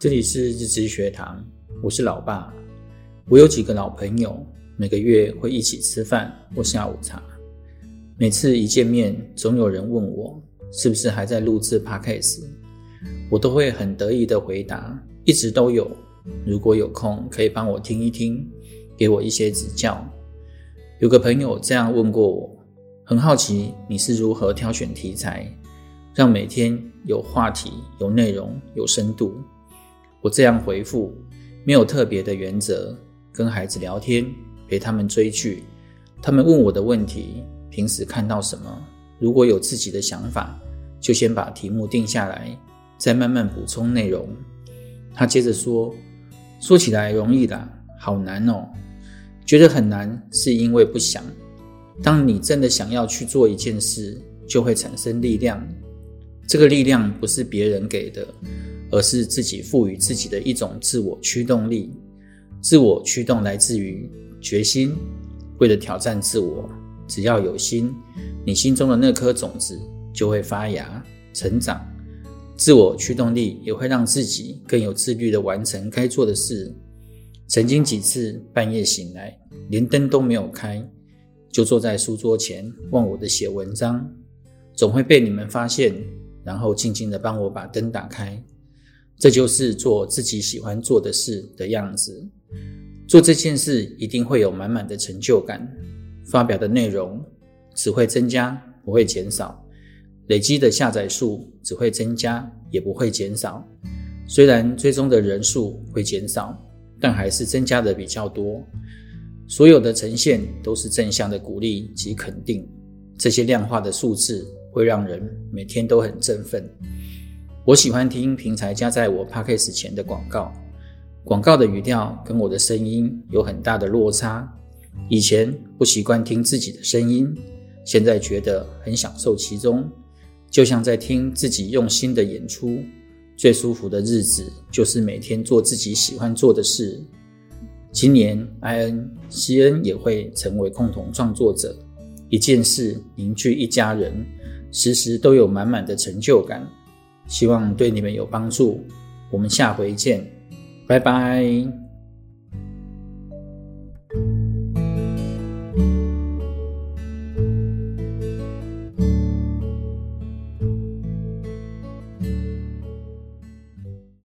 这里是日知学堂，我是老爸。我有几个老朋友，每个月会一起吃饭或下午茶。每次一见面，总有人问我是不是还在录制 Podcast，我都会很得意的回答，一直都有。如果有空，可以帮我听一听，给我一些指教。有个朋友这样问过我，很好奇你是如何挑选题材，让每天有话题、有内容、有深度。我这样回复，没有特别的原则，跟孩子聊天，陪他们追剧。他们问我的问题，平时看到什么？如果有自己的想法，就先把题目定下来，再慢慢补充内容。他接着说：“说起来容易啦，好难哦。觉得很难，是因为不想。当你真的想要去做一件事，就会产生力量。这个力量不是别人给的。”而是自己赋予自己的一种自我驱动力。自我驱动来自于决心，为了挑战自我，只要有心，你心中的那颗种子就会发芽、成长。自我驱动力也会让自己更有自律地完成该做的事。曾经几次半夜醒来，连灯都没有开，就坐在书桌前忘我的写文章，总会被你们发现，然后静静地帮我把灯打开。这就是做自己喜欢做的事的样子。做这件事一定会有满满的成就感。发表的内容只会增加，不会减少。累积的下载数只会增加，也不会减少。虽然追踪的人数会减少，但还是增加的比较多。所有的呈现都是正向的鼓励及肯定。这些量化的数字会让人每天都很振奋。我喜欢听平台加在我 Podcast 前的广告，广告的语调跟我的声音有很大的落差。以前不习惯听自己的声音，现在觉得很享受其中，就像在听自己用心的演出。最舒服的日子就是每天做自己喜欢做的事。今年艾恩、西恩也会成为共同创作者，一件事凝聚一家人，时时都有满满的成就感。希望对你们有帮助，我们下回见，拜拜。